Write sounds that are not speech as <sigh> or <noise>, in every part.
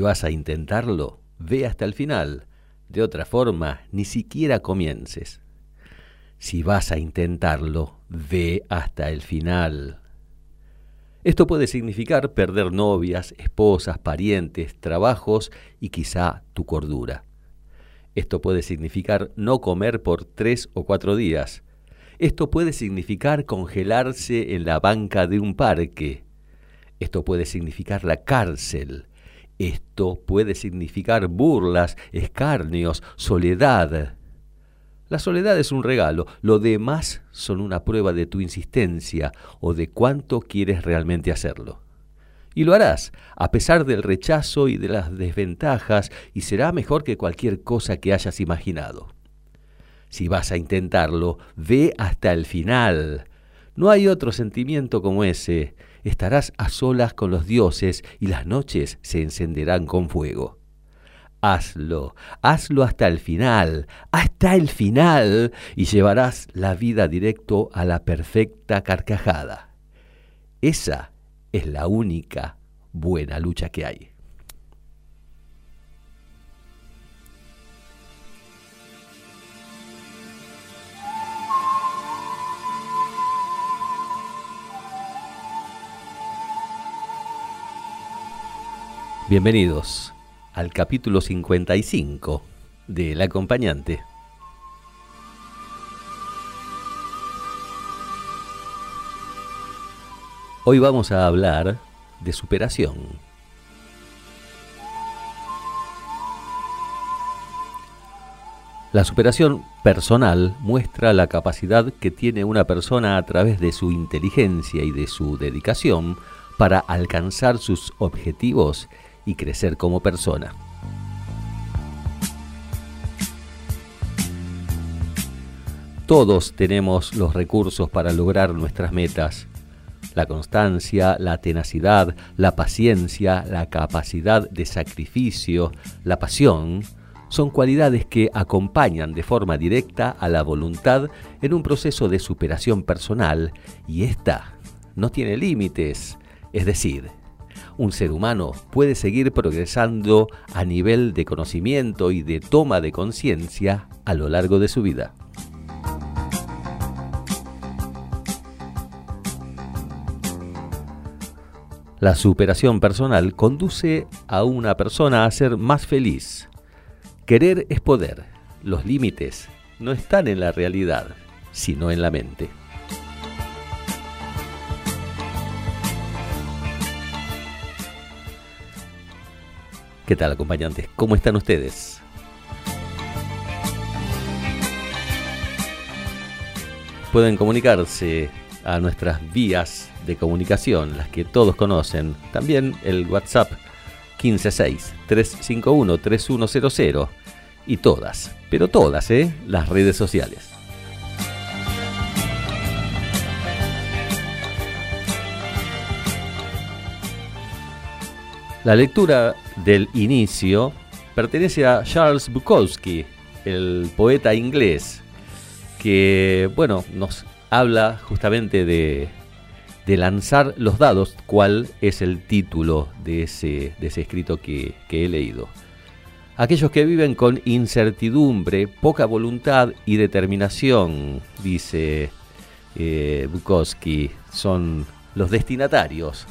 Vas a intentarlo, ve hasta el final. De otra forma, ni siquiera comiences. Si vas a intentarlo, ve hasta el final. Esto puede significar perder novias, esposas, parientes, trabajos y quizá tu cordura. Esto puede significar no comer por tres o cuatro días. Esto puede significar congelarse en la banca de un parque. Esto puede significar la cárcel. Esto puede significar burlas, escarnios, soledad. La soledad es un regalo, lo demás son una prueba de tu insistencia o de cuánto quieres realmente hacerlo. Y lo harás, a pesar del rechazo y de las desventajas, y será mejor que cualquier cosa que hayas imaginado. Si vas a intentarlo, ve hasta el final. No hay otro sentimiento como ese, estarás a solas con los dioses y las noches se encenderán con fuego. Hazlo, hazlo hasta el final, hasta el final, y llevarás la vida directo a la perfecta carcajada. Esa es la única buena lucha que hay. Bienvenidos al capítulo 55 de El acompañante. Hoy vamos a hablar de superación. La superación personal muestra la capacidad que tiene una persona a través de su inteligencia y de su dedicación para alcanzar sus objetivos y crecer como persona. Todos tenemos los recursos para lograr nuestras metas. La constancia, la tenacidad, la paciencia, la capacidad de sacrificio, la pasión, son cualidades que acompañan de forma directa a la voluntad en un proceso de superación personal y esta no tiene límites, es decir, un ser humano puede seguir progresando a nivel de conocimiento y de toma de conciencia a lo largo de su vida. La superación personal conduce a una persona a ser más feliz. Querer es poder. Los límites no están en la realidad, sino en la mente. ¿Qué tal acompañantes? ¿Cómo están ustedes? Pueden comunicarse a nuestras vías de comunicación, las que todos conocen. También el WhatsApp 156-351-3100 y todas, pero todas, ¿eh? Las redes sociales. La lectura del inicio pertenece a Charles Bukowski, el poeta inglés, que bueno, nos habla justamente de, lanzar los dados, cuál es el título de ese, de ese escrito que, he leído. Aquellos que viven con incertidumbre, poca voluntad y determinación, dice eh, Bukowski, son los destinatarios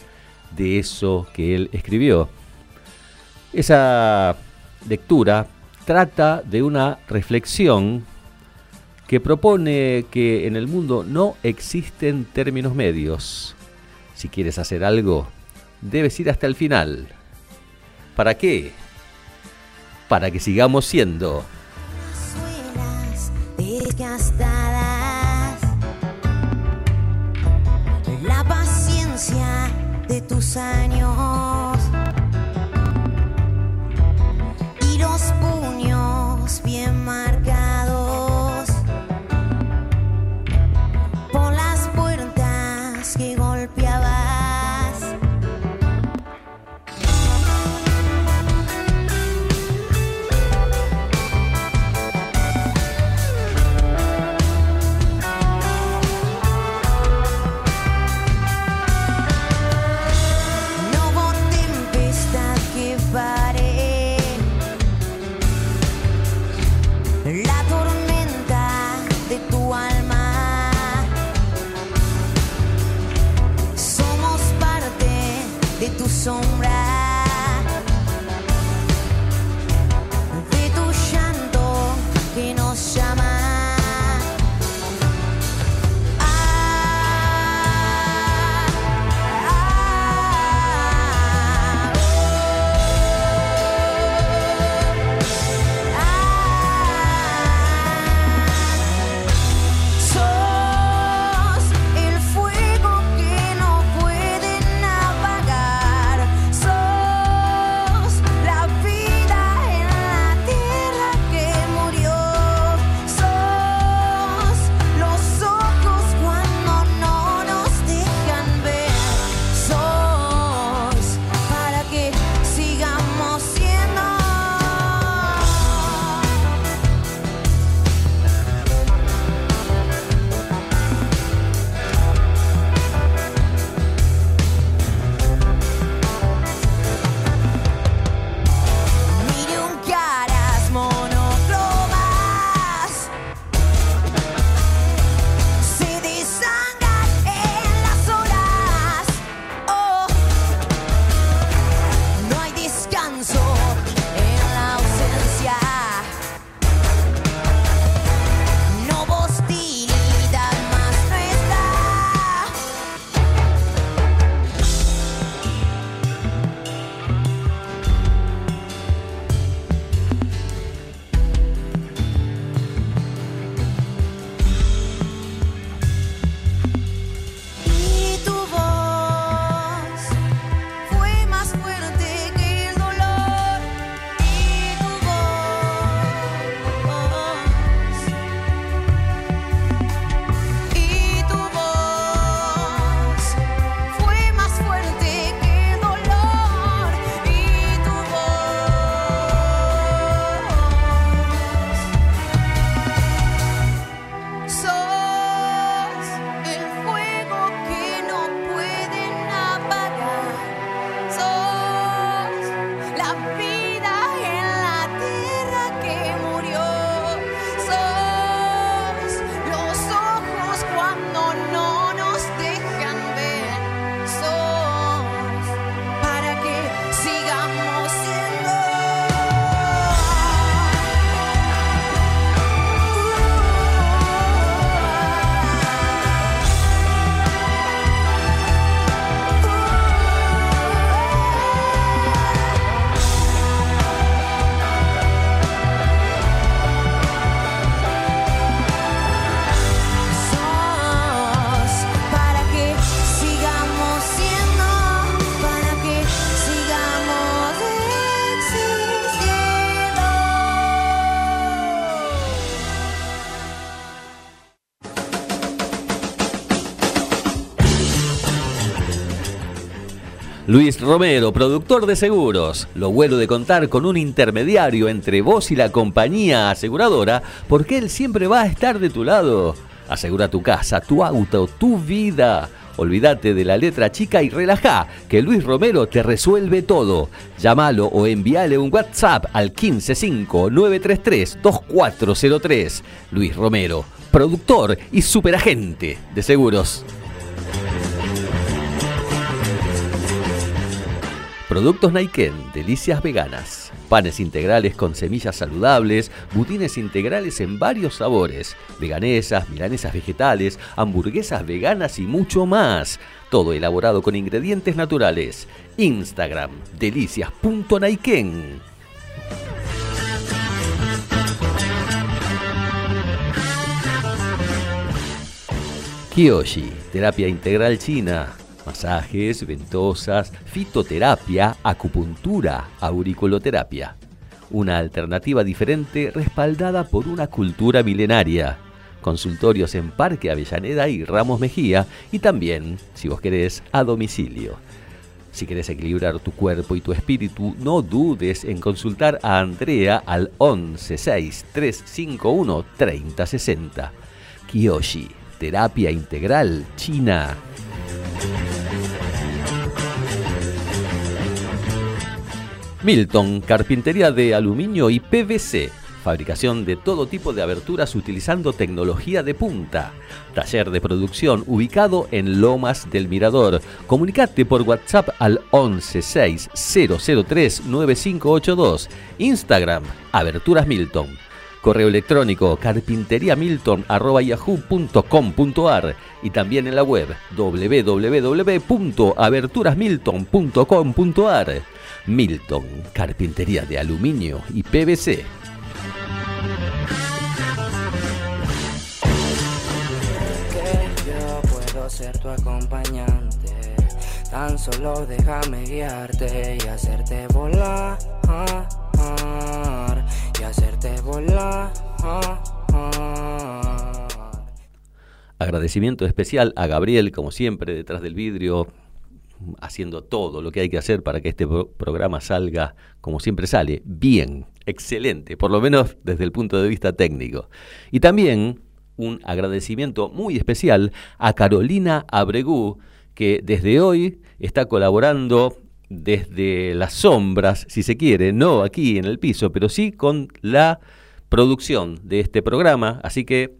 de eso que él escribió. Esa lectura trata de una reflexión que propone que en el mundo no existen términos medios. Si quieres hacer algo, debes ir hasta el final. ¿Para qué? Para que sigamos siendo. La paciencia de tus años. Luis Romero, productor de seguros. Lo bueno de contar con un intermediario entre vos y la compañía aseguradora, porque él siempre va a estar de tu lado. Asegura tu casa, tu auto, tu vida. Olvídate de la letra chica y relaja, que Luis Romero te resuelve todo. Llámalo o envíale un WhatsApp al 155-933-2403. Luis Romero, productor y superagente de seguros. Productos Naiken, delicias veganas. Panes integrales con semillas saludables, butines integrales en varios sabores, veganesas, milanesas vegetales, hamburguesas veganas y mucho más. Todo elaborado con ingredientes naturales. Instagram, delicias.naiken. Kiyoshi, terapia integral china masajes, ventosas, fitoterapia, acupuntura, auriculoterapia. Una alternativa diferente respaldada por una cultura milenaria. Consultorios en Parque Avellaneda y Ramos Mejía y también, si vos querés, a domicilio. Si querés equilibrar tu cuerpo y tu espíritu, no dudes en consultar a Andrea al 116351 3060. Kiyoshi, terapia integral china. Milton, carpintería de aluminio y PVC. Fabricación de todo tipo de aberturas utilizando tecnología de punta. Taller de producción ubicado en Lomas del Mirador. Comunicate por WhatsApp al 116-003-9582. Instagram, Aberturas Milton. Correo electrónico carpinteriamilton.yahoo.com.ar y también en la web www.aberturasmilton.com.ar. Milton, carpintería de aluminio y PVC. ser tu acompañante. Tan solo déjame guiarte y hacerte volar. Y hacerte volar. Agradecimiento especial a Gabriel, como siempre, detrás del vidrio, haciendo todo lo que hay que hacer para que este programa salga como siempre sale, bien, excelente, por lo menos desde el punto de vista técnico. Y también un agradecimiento muy especial a Carolina Abregú, que desde hoy está colaborando desde las sombras, si se quiere, no aquí en el piso, pero sí con la producción de este programa. Así que,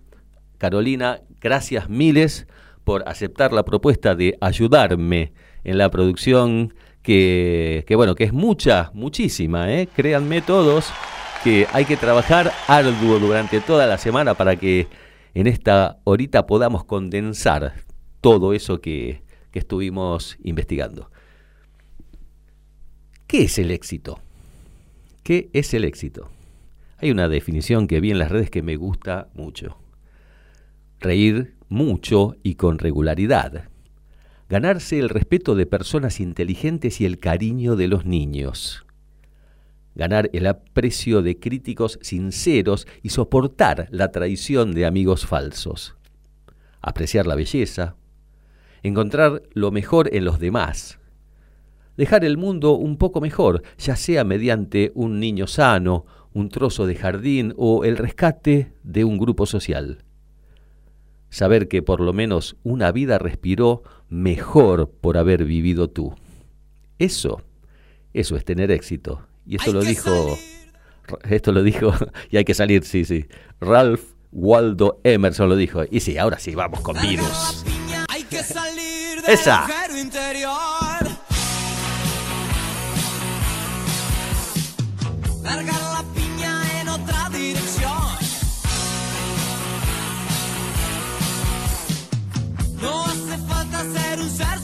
Carolina, gracias miles por aceptar la propuesta de ayudarme en la producción, que, bueno, que es mucha, muchísima, ¿eh? créanme todos que hay que trabajar arduo durante toda la semana para que en esta horita podamos condensar todo eso que, que estuvimos investigando. ¿Qué es el éxito? ¿Qué es el éxito? Hay una definición que vi en las redes que me gusta mucho. Reír mucho y con regularidad. Ganarse el respeto de personas inteligentes y el cariño de los niños ganar el aprecio de críticos sinceros y soportar la traición de amigos falsos, apreciar la belleza, encontrar lo mejor en los demás, dejar el mundo un poco mejor, ya sea mediante un niño sano, un trozo de jardín o el rescate de un grupo social. Saber que por lo menos una vida respiró mejor por haber vivido tú. Eso, eso es tener éxito. Y esto lo dijo, esto lo dijo, <laughs> y hay que salir, sí, sí. Ralph Waldo Emerson lo dijo. Y sí, ahora sí, vamos con virus. Hay que salir Esa. interior. Largar la piña en otra dirección. No hace falta ser un ser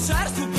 usar su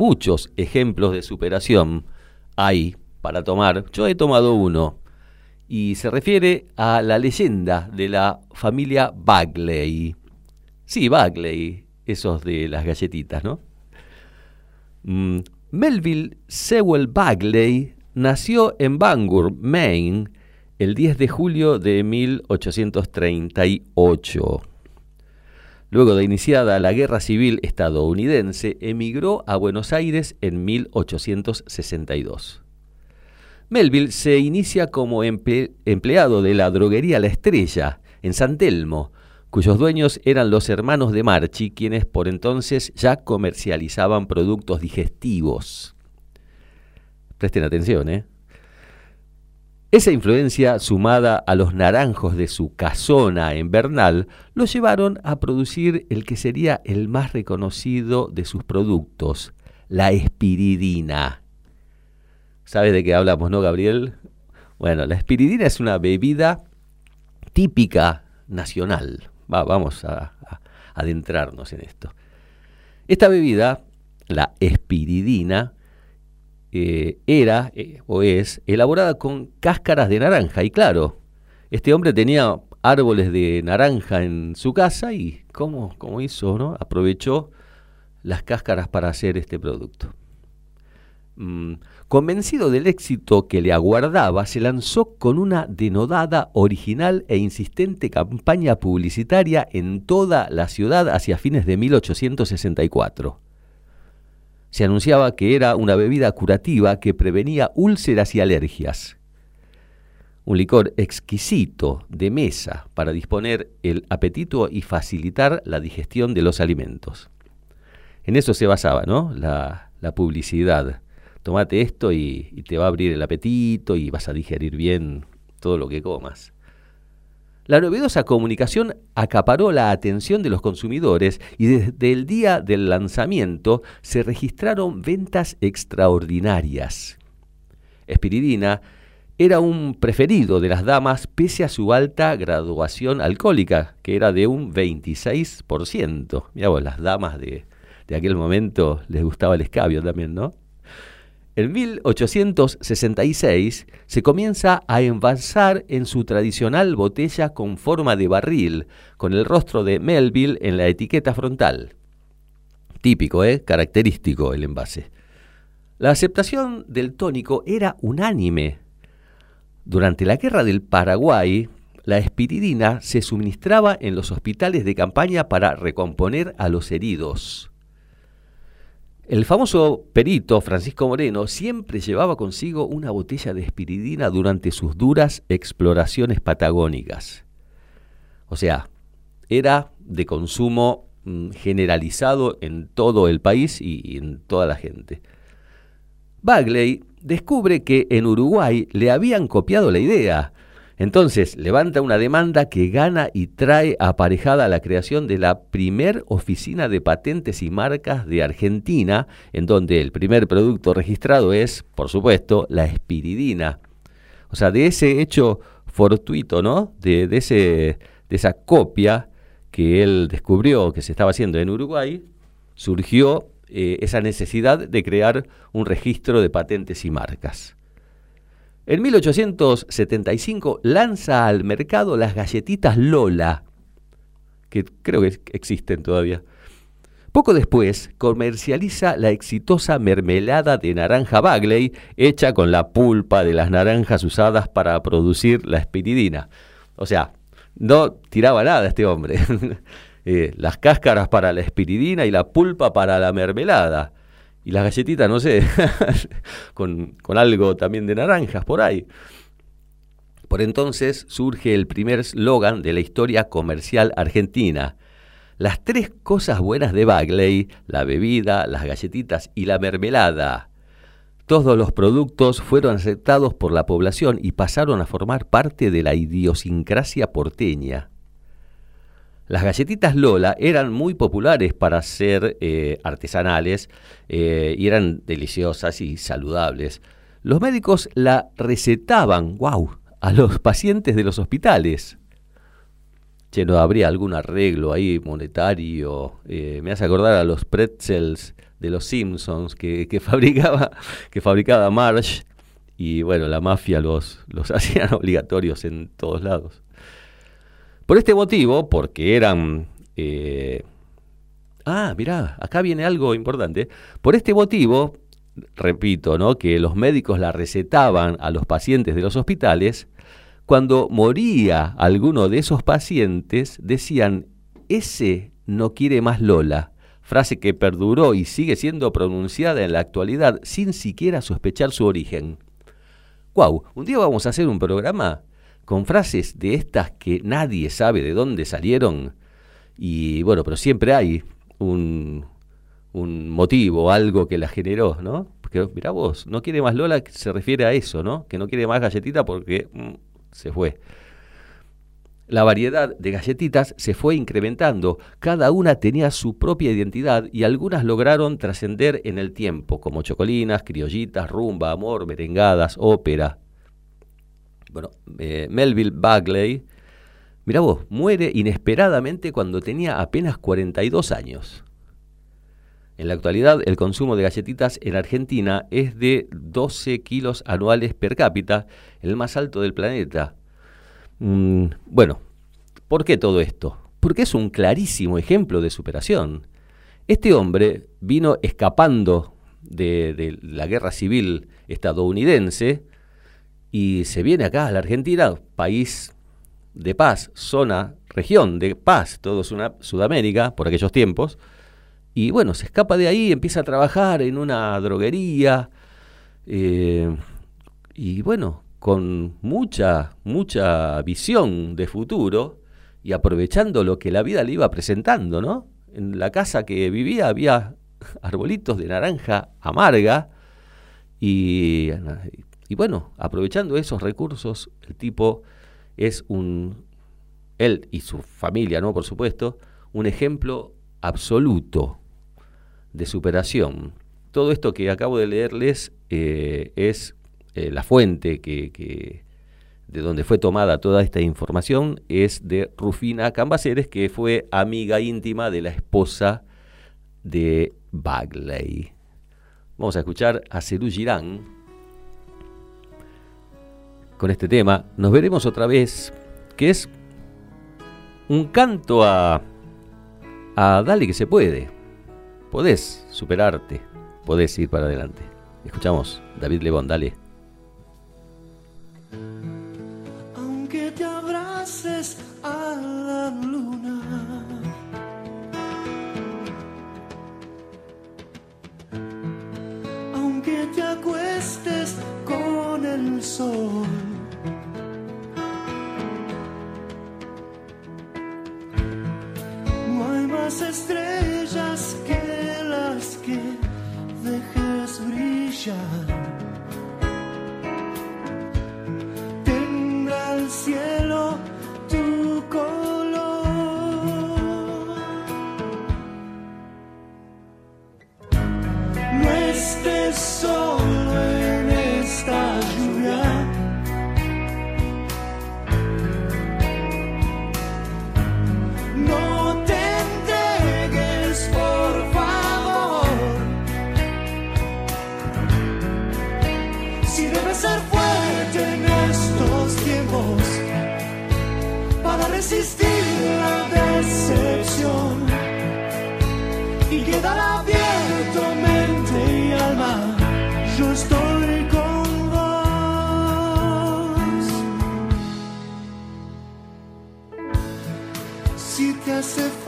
muchos ejemplos de superación hay para tomar. Yo he tomado uno y se refiere a la leyenda de la familia Bagley. Sí, Bagley, esos de las galletitas, ¿no? Mm, Melville Sewell Bagley nació en Bangor, Maine, el 10 de julio de 1838. Luego de iniciada la Guerra Civil estadounidense, emigró a Buenos Aires en 1862. Melville se inicia como empleado de la droguería La Estrella, en San Telmo, cuyos dueños eran los hermanos de Marchi, quienes por entonces ya comercializaban productos digestivos. Presten atención, ¿eh? Esa influencia, sumada a los naranjos de su casona en Bernal, lo llevaron a producir el que sería el más reconocido de sus productos, la espiridina. ¿Sabes de qué hablamos, no, Gabriel? Bueno, la espiridina es una bebida típica nacional. vamos a adentrarnos en esto. Esta bebida, la espiridina, eh, era eh, o es elaborada con cáscaras de naranja. Y claro, este hombre tenía árboles de naranja en su casa y ¿cómo, cómo hizo? No? Aprovechó las cáscaras para hacer este producto. Mm, convencido del éxito que le aguardaba, se lanzó con una denodada, original e insistente campaña publicitaria en toda la ciudad hacia fines de 1864 se anunciaba que era una bebida curativa que prevenía úlceras y alergias. Un licor exquisito de mesa para disponer el apetito y facilitar la digestión de los alimentos. En eso se basaba, ¿no? La, publicidad. Tómate esto y te va a abrir el apetito y vas a digerir bien todo lo que comas. La novedosa comunicación acaparó la atención de los consumidores y desde el día del lanzamiento se registraron ventas extraordinarias. Espiridina era un preferido de las damas pese a su alta graduación alcohólica, que era de un 26%. Mirá vos, las damas de, de aquel momento les gustaba el escabio también, ¿no? En 1866 se comienza a envasar en su tradicional botella con forma de barril, con el rostro de Melville en la etiqueta frontal. Típico, ¿eh? Característico el envase. La aceptación del tónico era unánime. Durante la Guerra del Paraguay, la espiridina se suministraba en los hospitales de campaña para recomponer a los heridos. El famoso perito Francisco Moreno siempre llevaba consigo una botella de espiridina durante sus duras exploraciones patagónicas. O sea, era de consumo mm, generalizado en todo el país y en toda la gente. Bagley descubre que en Uruguay le habían copiado la idea entonces, levanta una demanda que gana y trae aparejada la creación de la primer oficina de patentes y marcas de Argentina, en donde el primer producto registrado es, por supuesto, la espiridina. O sea, de ese hecho fortuito, ¿no? De, ese, de esa copia que él descubrió que se estaba haciendo en Uruguay, surgió eh, esa necesidad de crear un registro de patentes y marcas. En 1875 lanza al mercado las galletitas Lola, que creo que existen todavía. Poco después comercializa la exitosa mermelada de naranja Bagley, hecha con la pulpa de las naranjas usadas para producir la espiridina. O sea, no tiraba nada este hombre. <laughs> Eh, las cáscaras para la espiridina y la pulpa para la mermelada y las galletitas, no sé, <laughs> con, con, algo también de naranjas por ahí. Por entonces surge el primer slogan de la historia comercial argentina. las tres cosas buenas de Bagley, la bebida, las galletitas y la mermelada. Todos los productos fueron aceptados por la población y pasaron a formar parte de la idiosincrasia porteña. Las galletitas Lola eran muy populares para ser eh, artesanales eh, y eran deliciosas y saludables. Los médicos la recetaban, wow, a los pacientes de los hospitales che, no habría algún arreglo ahí monetario. Eh, me hace acordar a los pretzels de los Simpsons que, <laughs> fabricaba, que fabricaba Marsh y bueno, la mafia los, los <laughs> hacían obligatorios en todos lados. Por este motivo, porque eran... Eh, ah, mirá, acá viene algo importante. Por este motivo, repito, ¿no? que los médicos la recetaban a los pacientes de los hospitales, cuando moría alguno de esos pacientes, decían, ese no quiere más Lola, frase que perduró y sigue siendo pronunciada en la actualidad sin siquiera sospechar su origen. ¡Guau! Un día vamos a hacer un programa con frases de estas que nadie sabe de dónde salieron. Y bueno, pero siempre hay un, un motivo, algo que la generó, ¿no? Porque mira vos, no quiere más Lola, se refiere a eso, ¿no? Que no quiere más galletita porque mm, se fue. La variedad de galletitas se fue incrementando, cada una tenía su propia identidad y algunas lograron trascender en el tiempo, como chocolinas, criollitas, rumba, amor, merengadas, ópera. Bueno, eh, Melville Bagley, mira vos, muere inesperadamente cuando tenía apenas 42 años. En la actualidad, el consumo de galletitas en Argentina es de 12 kilos anuales per cápita, el más alto del planeta. Mm, bueno, ¿por qué todo esto? Porque es un clarísimo ejemplo de superación. Este hombre vino escapando de, de la guerra civil estadounidense y se viene acá a la Argentina, país de paz, zona, región de paz, todo Sudamérica por aquellos tiempos, y bueno, se escapa de ahí, empieza a trabajar en una droguería. Eh, y bueno, con mucha, mucha visión de futuro y aprovechando lo que la vida le iba presentando, ¿no? En la casa que vivía había <laughs> arbolitos de naranja amarga y, y bueno, aprovechando esos recursos, el tipo es un, él y su familia, ¿no? Por supuesto, un ejemplo absoluto de superación. Todo esto que acabo de leerles eh, es eh, la fuente que, de donde fue tomada toda esta información es de Rufina Cambaceres, que fue amiga íntima de la esposa de Bagley. Vamos a escuchar a Cerú Girán con este tema. Nos veremos otra vez, que es un canto a, a Dale que se puede podés superarte, podés ir para adelante. Escuchamos, David Lebón, dale. Aunque te abraces a la luna, aunque te acuestes con el sol. Más estrellas que que dejes brillar. Tendrá el cielo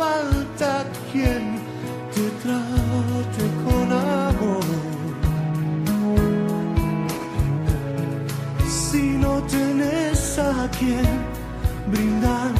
falta quien te trate con amor. Si no tenés a quien brindar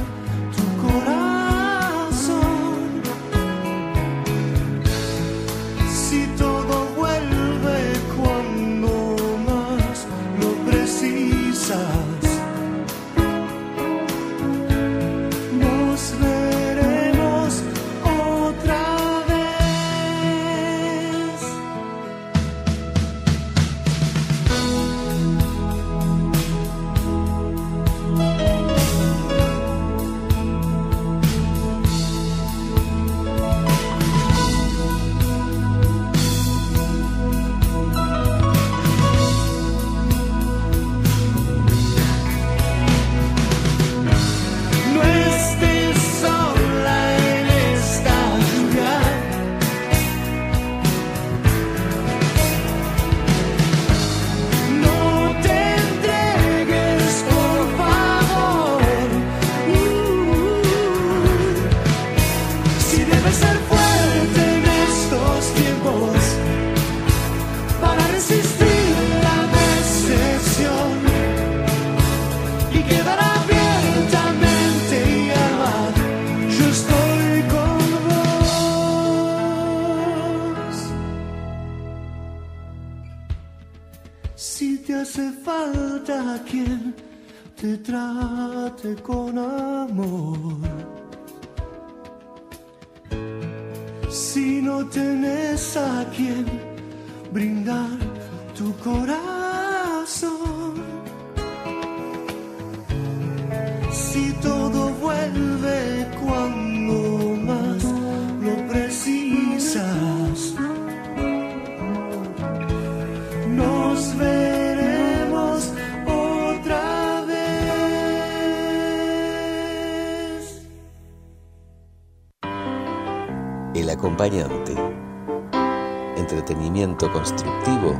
Entretenimiento constructivo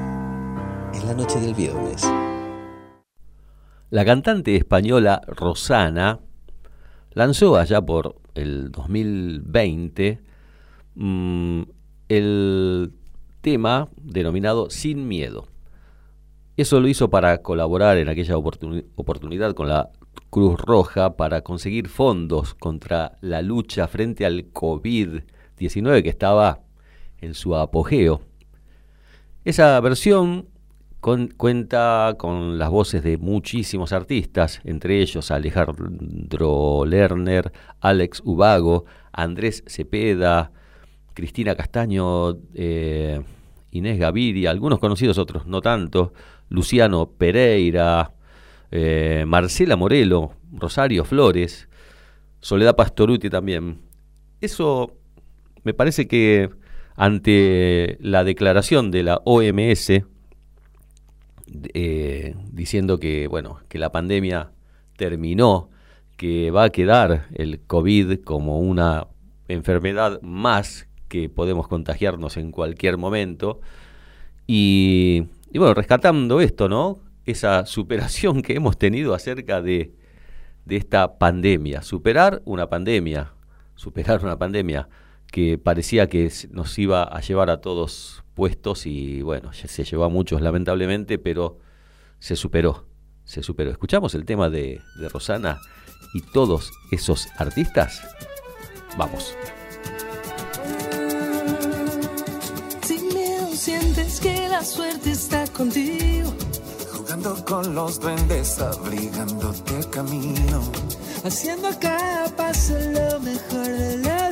en la noche del viernes. La cantante española Rosana lanzó allá por el 2020 mm, el tema denominado Sin Miedo. Eso lo hizo para colaborar en aquella oportunidad con la Cruz Roja para conseguir fondos contra la lucha frente al COVID-19 que estaba en su apogeo. Esa versión cuenta con las voces de muchísimos artistas, entre ellos Alejandro Lerner, Alex Ubago, Andrés Cepeda, Cristina Castaño, eh, Inés Gaviria, algunos conocidos, otros no tanto, Luciano Pereira, eh, Marcela Morelo, Rosario Flores, Soledad Pastoruti también. Eso me parece que ante la declaración de la OMS eh, diciendo que, bueno, que la pandemia terminó, que va a quedar el COVID como una enfermedad más que podemos contagiarnos en cualquier momento. Y, y bueno, rescatando esto, ¿no? Esa superación que hemos tenido acerca de, de esta pandemia, superar una pandemia, superar una pandemia que parecía que nos iba a llevar a todos puestos y bueno, se llevó a muchos lamentablemente, pero se superó, se superó. Escuchamos el tema de, de Rosana y todos esos artistas. Vamos. Sin miedo sientes que la suerte está contigo. Jugando con los duendes, abrigándote el camino. Haciendo cada paso lo mejor de la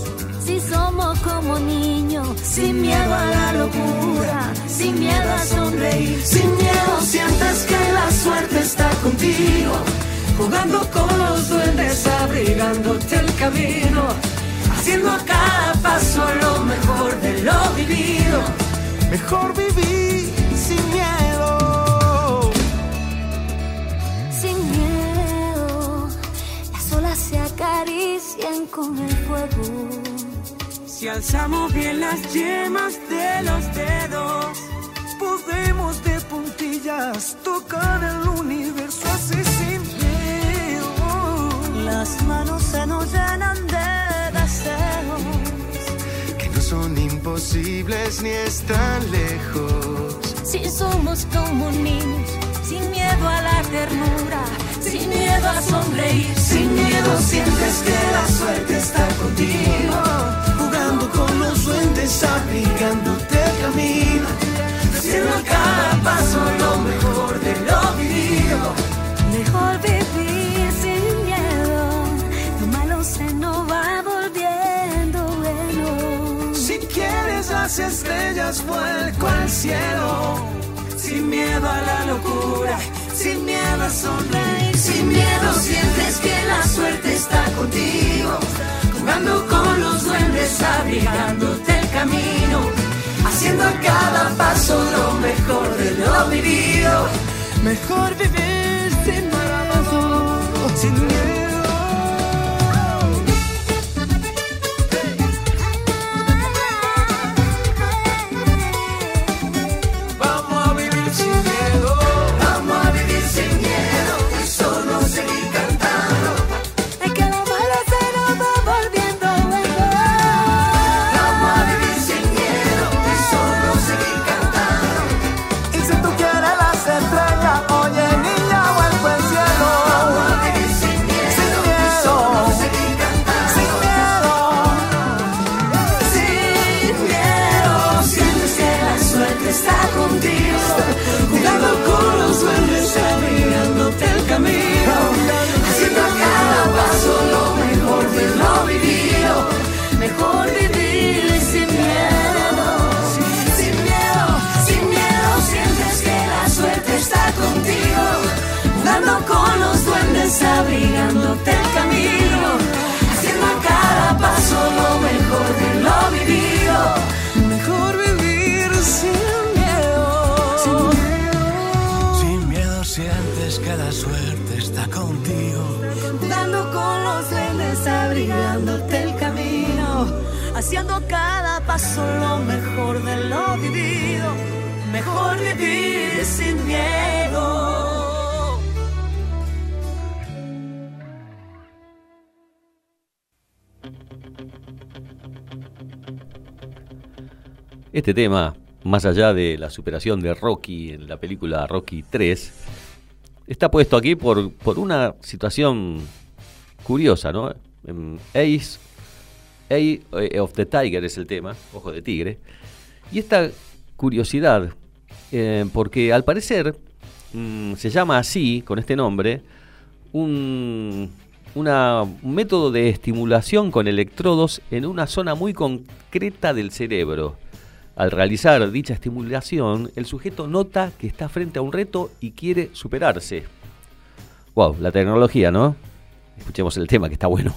Si somos como niños, sin miedo a la locura, sin miedo a sonreír, Sin miedo sientes que la suerte está contigo. Jugando con los duendes, abrigándote el camino. Haciendo a cada paso lo mejor de lo vivido. Mejor vivir sin miedo. sin miedo. Las olas se acarician con el fuego. Si alzamos bien las yemas de los dedos, Podemos de puntillas tocar el universo así sin miedo. Las manos se nos llenan de deseos. Que no son imposibles ni están lejos. Si somos como niños, sin miedo a la ternura, sin miedo a sonreír, sin miedo sientes que la suerte está contigo. Duendes, abrigándote el camino. Haciendo a cada paso lo mejor de lo vivido. Mejor vivir sin miedo, lo malo se nos va volviendo bueno. Si quieres las estrellas, vuelco al cielo. Sin miedo a la locura, sin miedo a sonreír. Sin miedo sientes que la suerte está contigo. Jugando con los duendes, abrigándote camino. Haciendo a cada paso lo mejor de lo vivido. Mejor vivir sin miedo, sin. Paso lo mejor de lo vivido, mejor vivir sin miedo. Este tema, más allá de la superación de Rocky en la película Rocky 3, está puesto aquí por, por una situación curiosa, ¿no? Ace, Ace eh, of the Tiger es el tema, ojo de tigre. Y esta curiosidad, eh, porque al parecer mm, se llama así, con este nombre, un, un método de estimulación con electrodos en una zona muy concreta del cerebro. Al realizar dicha estimulación, el sujeto nota que está frente a un reto y quiere superarse. Wow, la tecnología, ¿no? Escuchemos el tema que está bueno.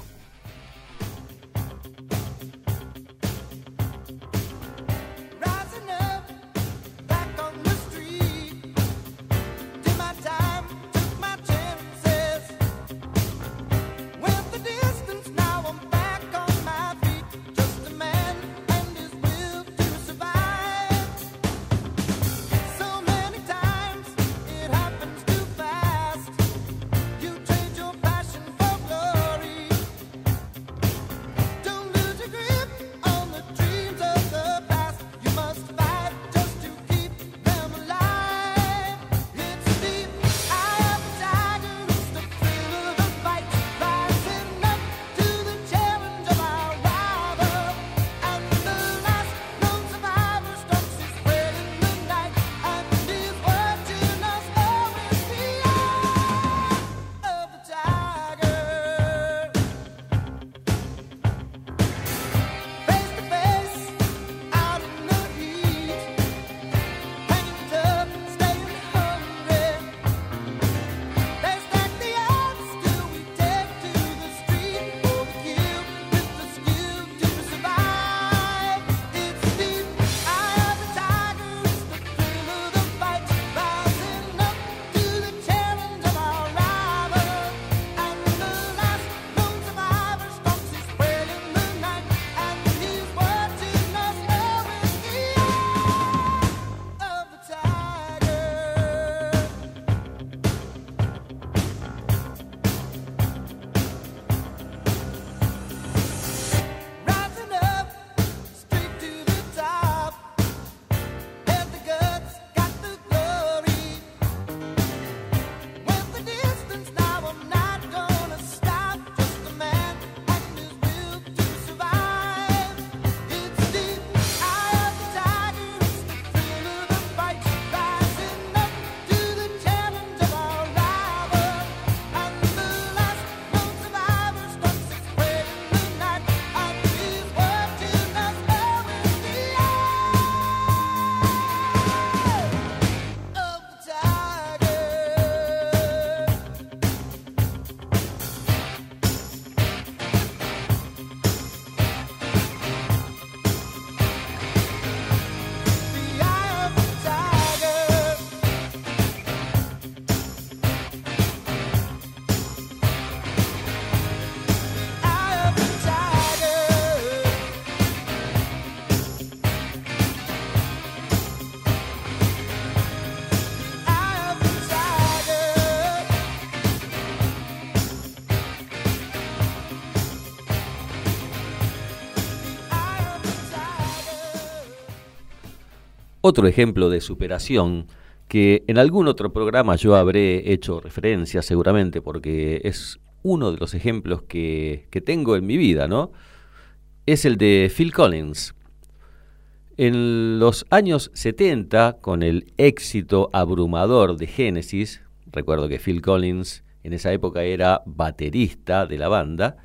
Otro ejemplo de superación que en algún otro programa yo habré hecho referencia seguramente porque es uno de los ejemplos que, tengo en mi vida, ¿no? Es el de Phil Collins. En los años 70, con el éxito abrumador de Genesis, recuerdo que Phil Collins en esa época era baterista de la banda,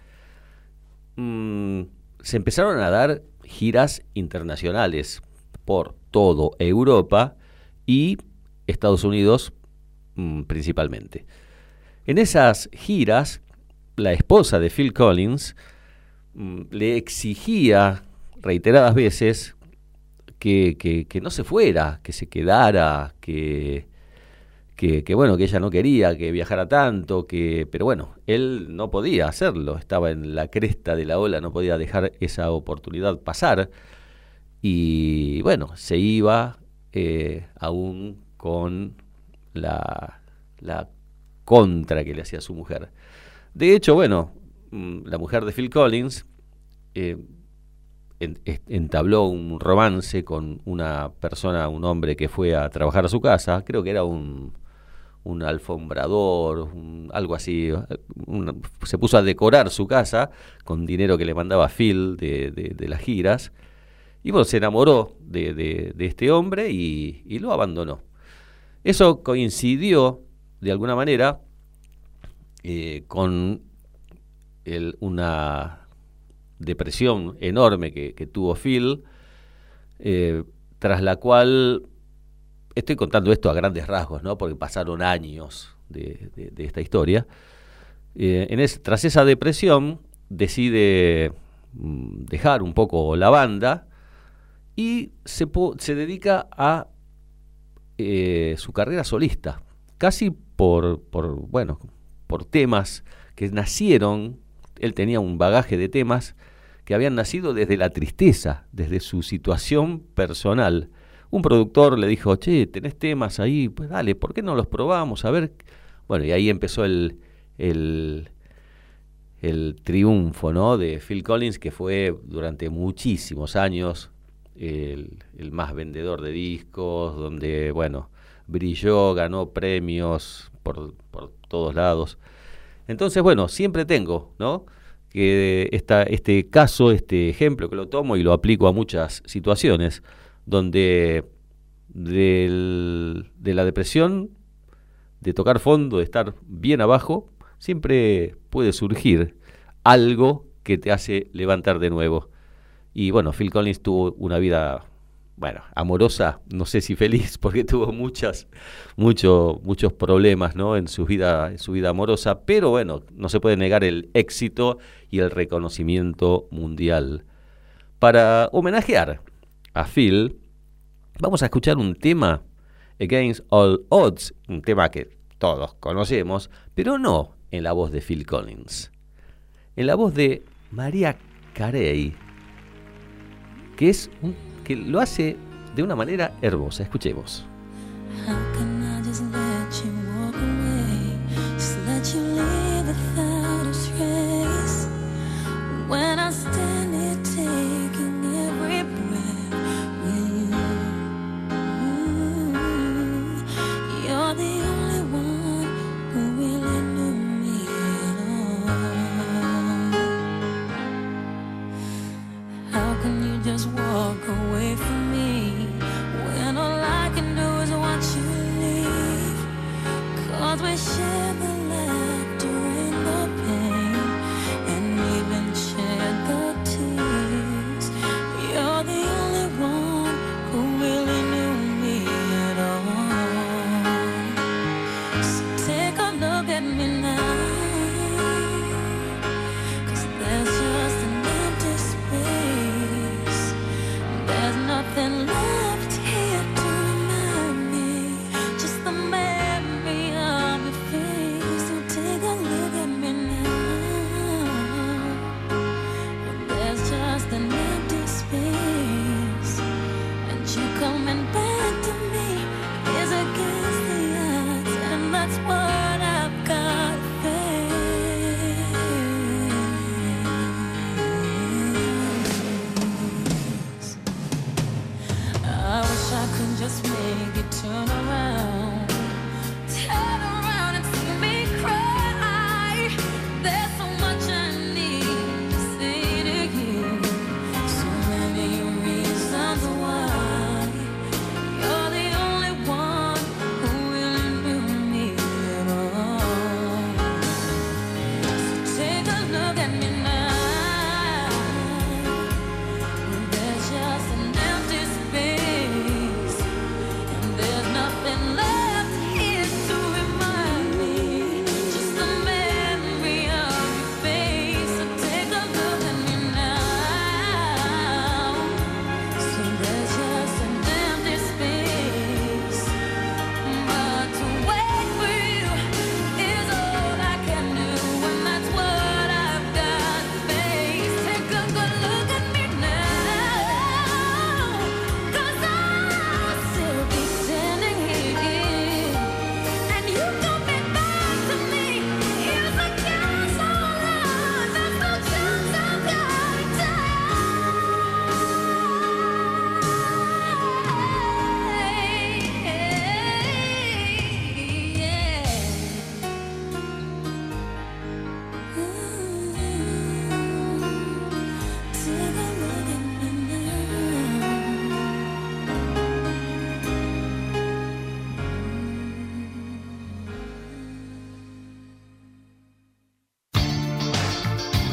mm, se empezaron a dar giras internacionales por todo Europa y Estados Unidos mm, principalmente. En esas giras, la esposa de Phil Collins mm, le exigía reiteradas veces que, no se fuera, que se quedara, que, que, bueno, que ella no quería que viajara tanto, que, pero bueno, él no podía hacerlo, estaba en la cresta de la ola, no podía dejar esa oportunidad pasar. Y bueno, se iba eh, aún con la, la contra que le hacía su mujer. De hecho, bueno, mm, la mujer de Phil Collins eh, entabló un romance con una persona, un hombre que fue a trabajar a su casa, creo que era un, un alfombrador, algo así. se puso a decorar su casa con dinero que le mandaba Phil de, las giras. Y bueno, se enamoró de, este hombre y, lo abandonó. Eso coincidió, de alguna manera, eh, con una depresión enorme que, tuvo Phil, eh, tras la cual estoy contando esto a grandes rasgos, ¿no? Porque pasaron años de, esta historia. Eh, en tras esa depresión, decide mm, dejar un poco la banda y se, se dedica a eh, su carrera solista, casi por, por, bueno, por temas que nacieron, él tenía un bagaje de temas que habían nacido desde la tristeza, desde su situación personal un productor le dijo, che, tenés temas ahí, pues dale, ¿por qué no los probamos? A ver. Bueno, y ahí empezó el, el, el triunfo ¿no? de Phil Collins, que fue durante muchísimos años el, más vendedor de discos, donde, bueno, brilló, ganó premios por, por todos lados. Entonces, bueno, siempre tengo, ¿no? Que este caso, este ejemplo que lo tomo y lo aplico a muchas situaciones donde de la depresión, de tocar fondo, de estar bien abajo, siempre puede surgir algo que te hace levantar de nuevo. Y bueno, Phil Collins tuvo una vida, bueno, amorosa, no sé si feliz, <laughs> porque tuvo muchas, mucho, muchos problemas, ¿no? En su vida, en su vida amorosa, pero bueno, no se puede negar el éxito y el reconocimiento mundial. Para homenajear a Phil, vamos a escuchar un tema, Against All Odds, un tema que todos conocemos, pero no en la voz de Phil Collins, en la voz de María Carey, que, es que lo hace de una manera hermosa. Escuchemos. Left.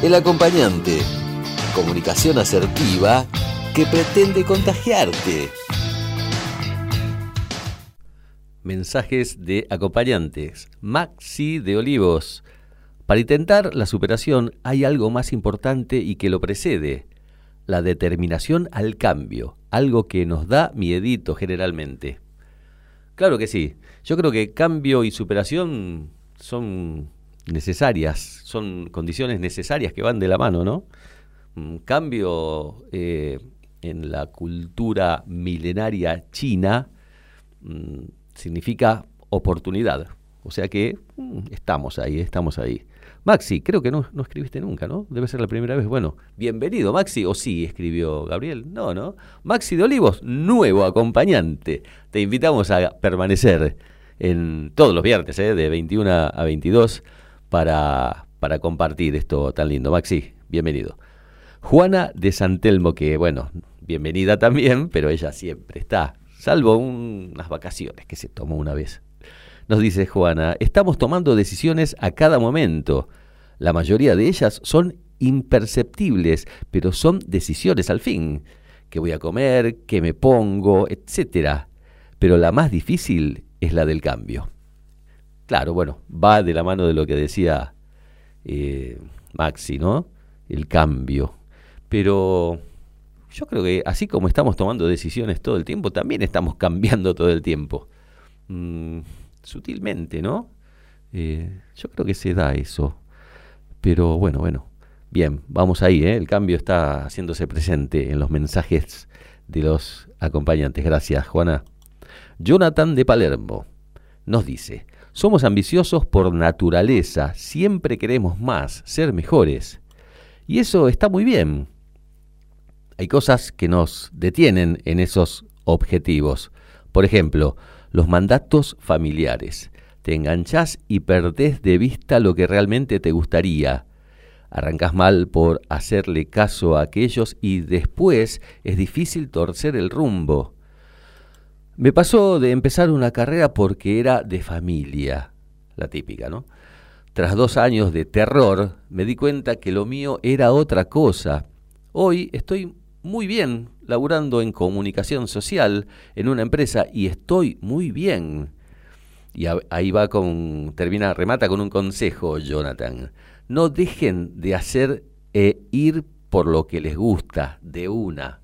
El acompañante. Comunicación asertiva que pretende contagiarte. Mensajes de acompañantes. Maxi de Olivos. Para intentar la superación hay algo más importante y que lo precede. La determinación al cambio. Algo que nos da miedito generalmente. Claro que sí. Yo creo que cambio y superación son necesarias, son condiciones necesarias que van de la mano, ¿no? Cambio eh, en la cultura milenaria china mm, significa oportunidad. O sea que mm, estamos ahí, estamos ahí. Maxi, creo que no, no, escribiste nunca, ¿no? Debe ser la primera vez. Bueno, bienvenido, Maxi. ¿O sí escribió Gabriel? No, ¿no? Maxi de Olivos, nuevo acompañante. Te invitamos a permanecer en todos los viernes, ¿eh? de 21 a 22 para, para compartir esto tan lindo. Maxi, bienvenido. Juana de Santelmo, que bueno, bienvenida también, pero ella siempre está, salvo unas vacaciones que se tomó una vez. Nos dice Juana, estamos tomando decisiones a cada momento. La mayoría de ellas son imperceptibles, pero son decisiones al fin. ¿Qué voy a comer? ¿Qué me pongo? Etcétera. Pero la más difícil es la del cambio. Claro, bueno, va de la mano de lo que decía eh, Maxi, ¿no? El cambio. Pero yo creo que así como estamos tomando decisiones todo el tiempo, también estamos cambiando todo el tiempo. Mm, sutilmente, ¿no? Eh, yo creo que se da eso. Pero bueno, bueno. Bien, vamos ahí, ¿eh? El cambio está haciéndose presente en los mensajes de los acompañantes. Gracias, Juana. Jonathan de Palermo nos dice, somos ambiciosos por naturaleza, siempre queremos más, ser mejores. Y eso está muy bien. Hay cosas que nos detienen en esos objetivos. Por ejemplo, los mandatos familiares. Te enganchás y perdés de vista lo que realmente te gustaría. Arrancas mal por hacerle caso a aquellos y después es difícil torcer el rumbo. Me pasó de empezar una carrera porque era de familia, la típica, ¿no? Tras dos años de terror, me di cuenta que lo mío era otra cosa. Hoy estoy muy bien laburando en comunicación social en una empresa y estoy muy bien. Y ahí va con, termina, remata con un consejo, Jonathan. No dejen de hacer e ir por lo que les gusta de una.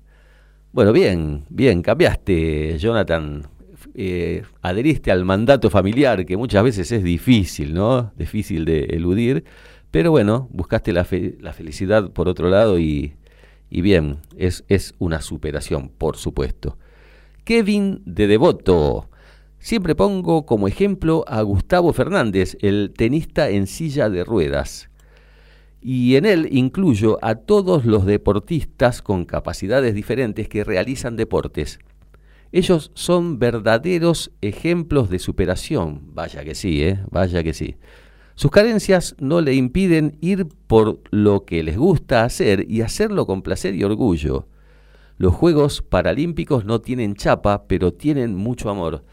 Bueno, bien, bien, cambiaste, Jonathan. Eh, adheriste al mandato familiar, que muchas veces es difícil, ¿no? Difícil de eludir, pero bueno, buscaste la, la felicidad por otro lado y, y bien, es, es una superación, por supuesto. Kevin de Devoto. Siempre pongo como ejemplo a Gustavo Fernández, el tenista en silla de ruedas y en él incluyo a todos los deportistas con capacidades diferentes que realizan deportes. Ellos son verdaderos ejemplos de superación, vaya que sí, ¿eh? vaya que sí. Sus carencias no le impiden ir por lo que les gusta hacer y hacerlo con placer y orgullo. Los Juegos Paralímpicos no tienen chapa, pero tienen mucho amor.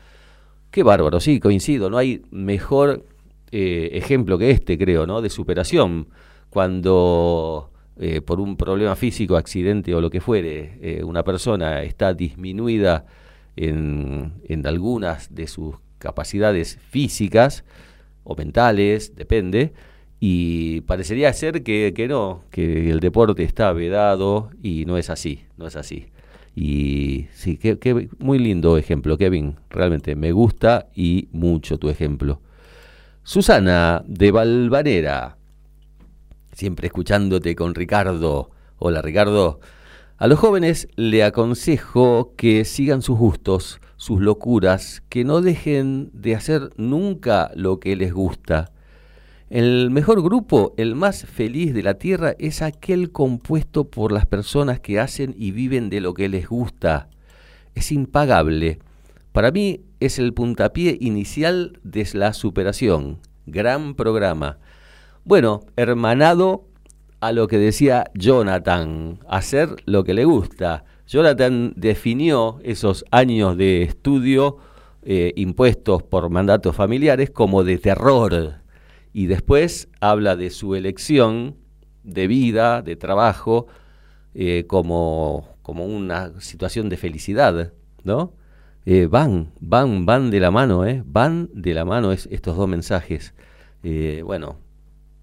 Qué bárbaro, sí, coincido, no hay mejor eh, ejemplo que este, creo, ¿no? De superación cuando eh, por un problema físico, accidente o lo que fuere, eh, una persona está disminuida en, en, algunas de sus capacidades físicas o mentales, depende, y parecería ser que, que no, que el deporte está vedado y no es así, no es así. Y sí, qué, muy lindo ejemplo, Kevin. Realmente me gusta y mucho tu ejemplo. Susana de Valvanera siempre escuchándote con Ricardo. Hola Ricardo. A los jóvenes le aconsejo que sigan sus gustos, sus locuras, que no dejen de hacer nunca lo que les gusta. El mejor grupo, el más feliz de la tierra, es aquel compuesto por las personas que hacen y viven de lo que les gusta. Es impagable. Para mí es el puntapié inicial de la superación. Gran programa. Bueno, hermanado a lo que decía Jonathan, hacer lo que le gusta. Jonathan definió esos años de estudio eh, impuestos por mandatos familiares como de terror y después habla de su elección de vida, de trabajo, eh, como, como una situación de felicidad, ¿no? Eh, van, van, van de la mano, ¿eh? Van de la mano es, estos dos mensajes. Bueno,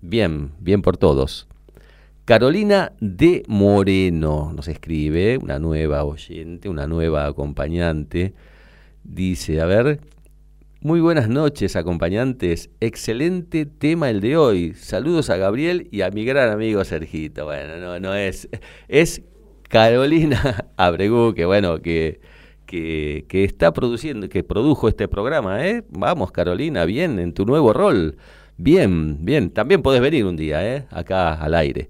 bien, bien por todos. Carolina de Moreno nos escribe, una nueva oyente, una nueva acompañante. Dice, a ver, muy buenas noches acompañantes, excelente tema el de hoy. Saludos a Gabriel y a mi gran amigo Sergito. Bueno, no, no es, es Carolina <laughs> Abregú, que bueno, que que, está produciendo, que produjo este programa, ¿eh? Vamos, Carolina, bien, en tu nuevo rol. Bien, bien. También podés venir un día, ¿eh? Acá al aire.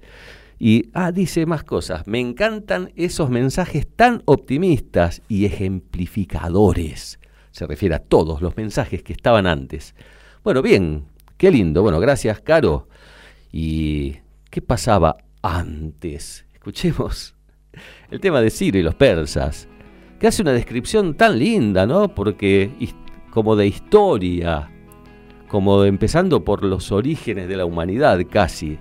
Y, ah, dice más cosas. Me encantan esos mensajes tan optimistas y ejemplificadores. Se refiere a todos los mensajes que estaban antes. Bueno, bien, qué lindo. Bueno, gracias, Caro. ¿Y qué pasaba antes? Escuchemos <laughs> el tema de Ciro y los persas que hace una descripción tan linda, ¿no? Porque como de historia, como empezando por los orígenes de la humanidad casi.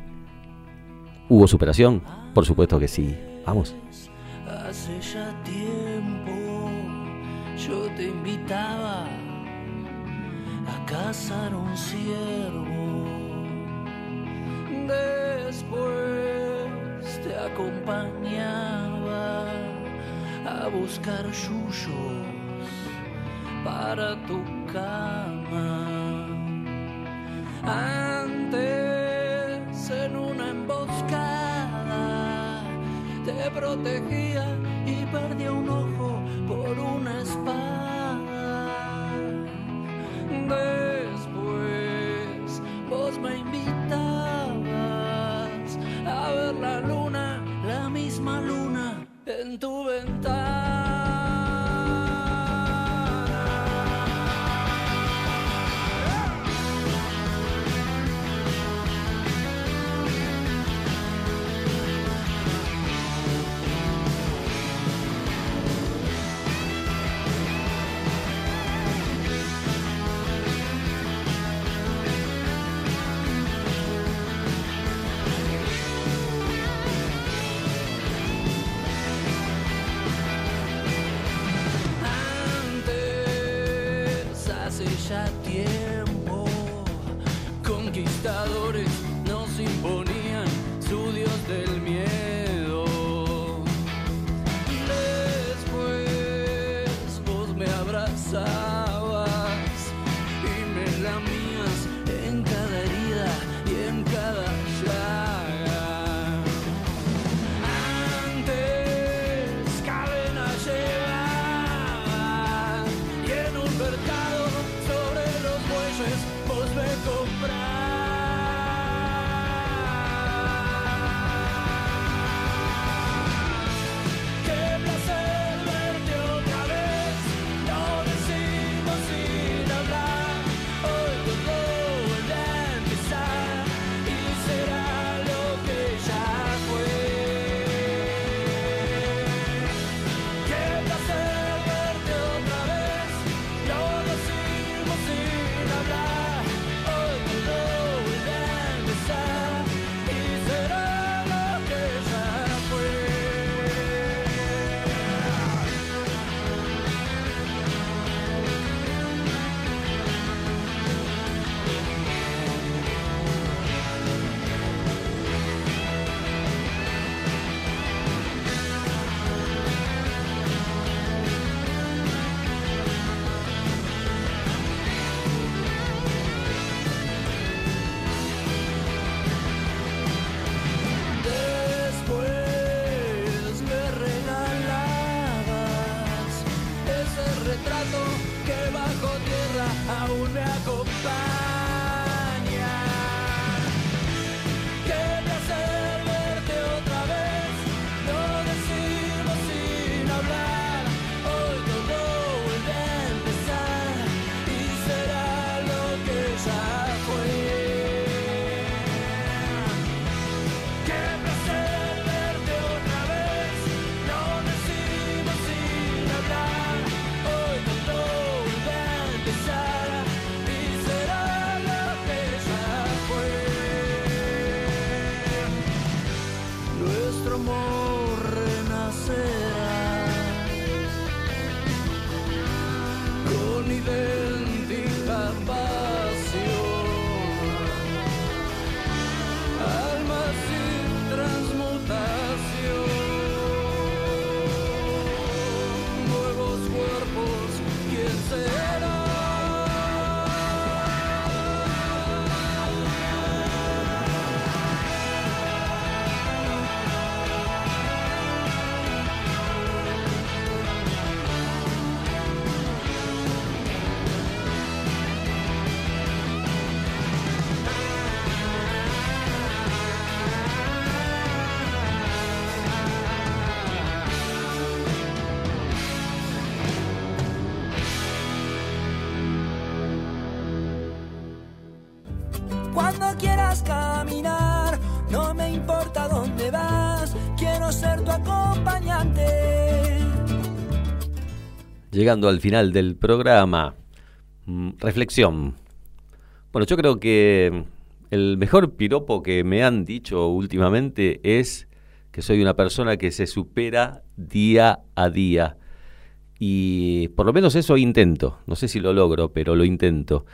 ¿Hubo superación? Por supuesto que sí. Vamos. Hace ya tiempo yo te invitaba a cazar un ciervo. Después te acompañaba a buscar yuyos para tu cama. Antes en una emboscada te protegía y perdí un ojo por una espada. Después vos me invitabas a ver la luna, la misma luna en tu ventana. Ser tu acompañante. Llegando al final del programa, mm, reflexión. Bueno, yo creo que el mejor piropo que me han dicho últimamente es que soy una persona que se supera día a día. Y por lo menos eso intento. No sé si lo logro, pero lo intento.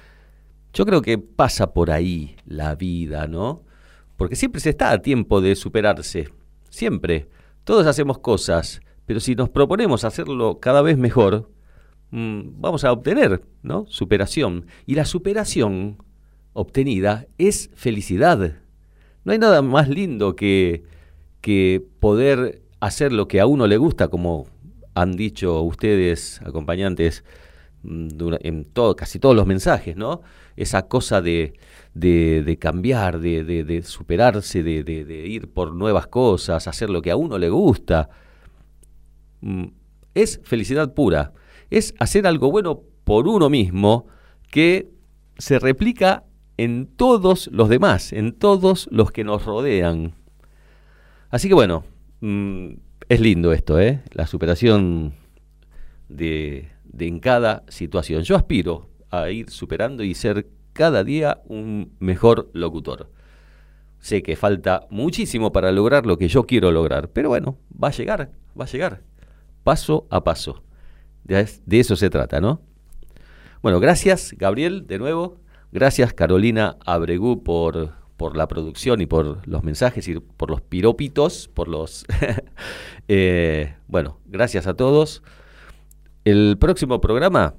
Yo creo que pasa por ahí la vida, ¿no? Porque siempre se está a tiempo de superarse. Siempre. Todos hacemos cosas, pero si nos proponemos hacerlo cada vez mejor, mm, vamos a obtener, ¿no? Superación. Y la superación obtenida es felicidad. No hay nada más lindo que, que poder hacer lo que a uno le gusta, como han dicho ustedes, acompañantes, mm, en todo, casi todos los mensajes, ¿no? Esa cosa de, de, cambiar, de, de superarse, de, ir por nuevas cosas, hacer lo que a uno le gusta. Mm, es felicidad pura. Es hacer algo bueno por uno mismo que se replica en todos los demás, en todos los que nos rodean. Así que bueno, mm, es lindo esto, ¿eh? La superación de, de en cada situación. Yo aspiro a ir superando y ser cada día un mejor locutor. Sé que falta muchísimo para lograr lo que yo quiero lograr, pero bueno, va a llegar, va a llegar, paso a paso. De, eso se trata, ¿no? Bueno, gracias Gabriel de nuevo Gracias Carolina Abregú por, por la producción y por los mensajes y por los piropitos, por los... <laughs> Eh, bueno, gracias a todos. El próximo programa,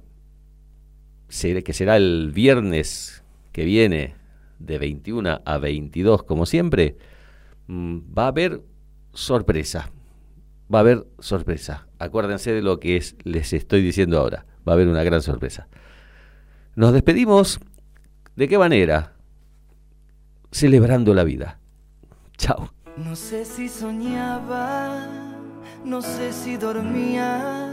que será el viernes que viene de 21 a 22, como siempre, mm, va a haber sorpresa. Va a haber sorpresa. Acuérdense de lo que es, les estoy diciendo ahora. Va a haber una gran sorpresa. Nos despedimos ¿De qué manera? Celebrando la vida. Chao. No sé si soñaba, no sé si dormía,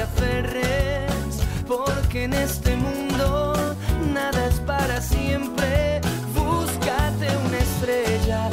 aferres, porque en este mundo nada es para siempre. Búscate una estrella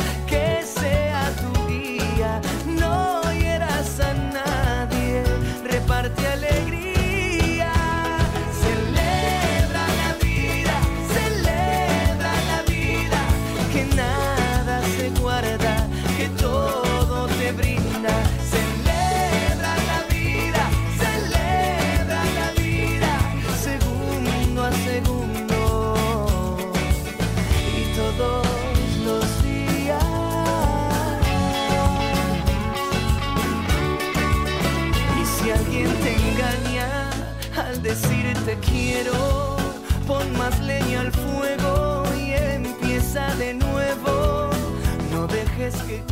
más leña al fuego y empieza de nuevo, no dejes que.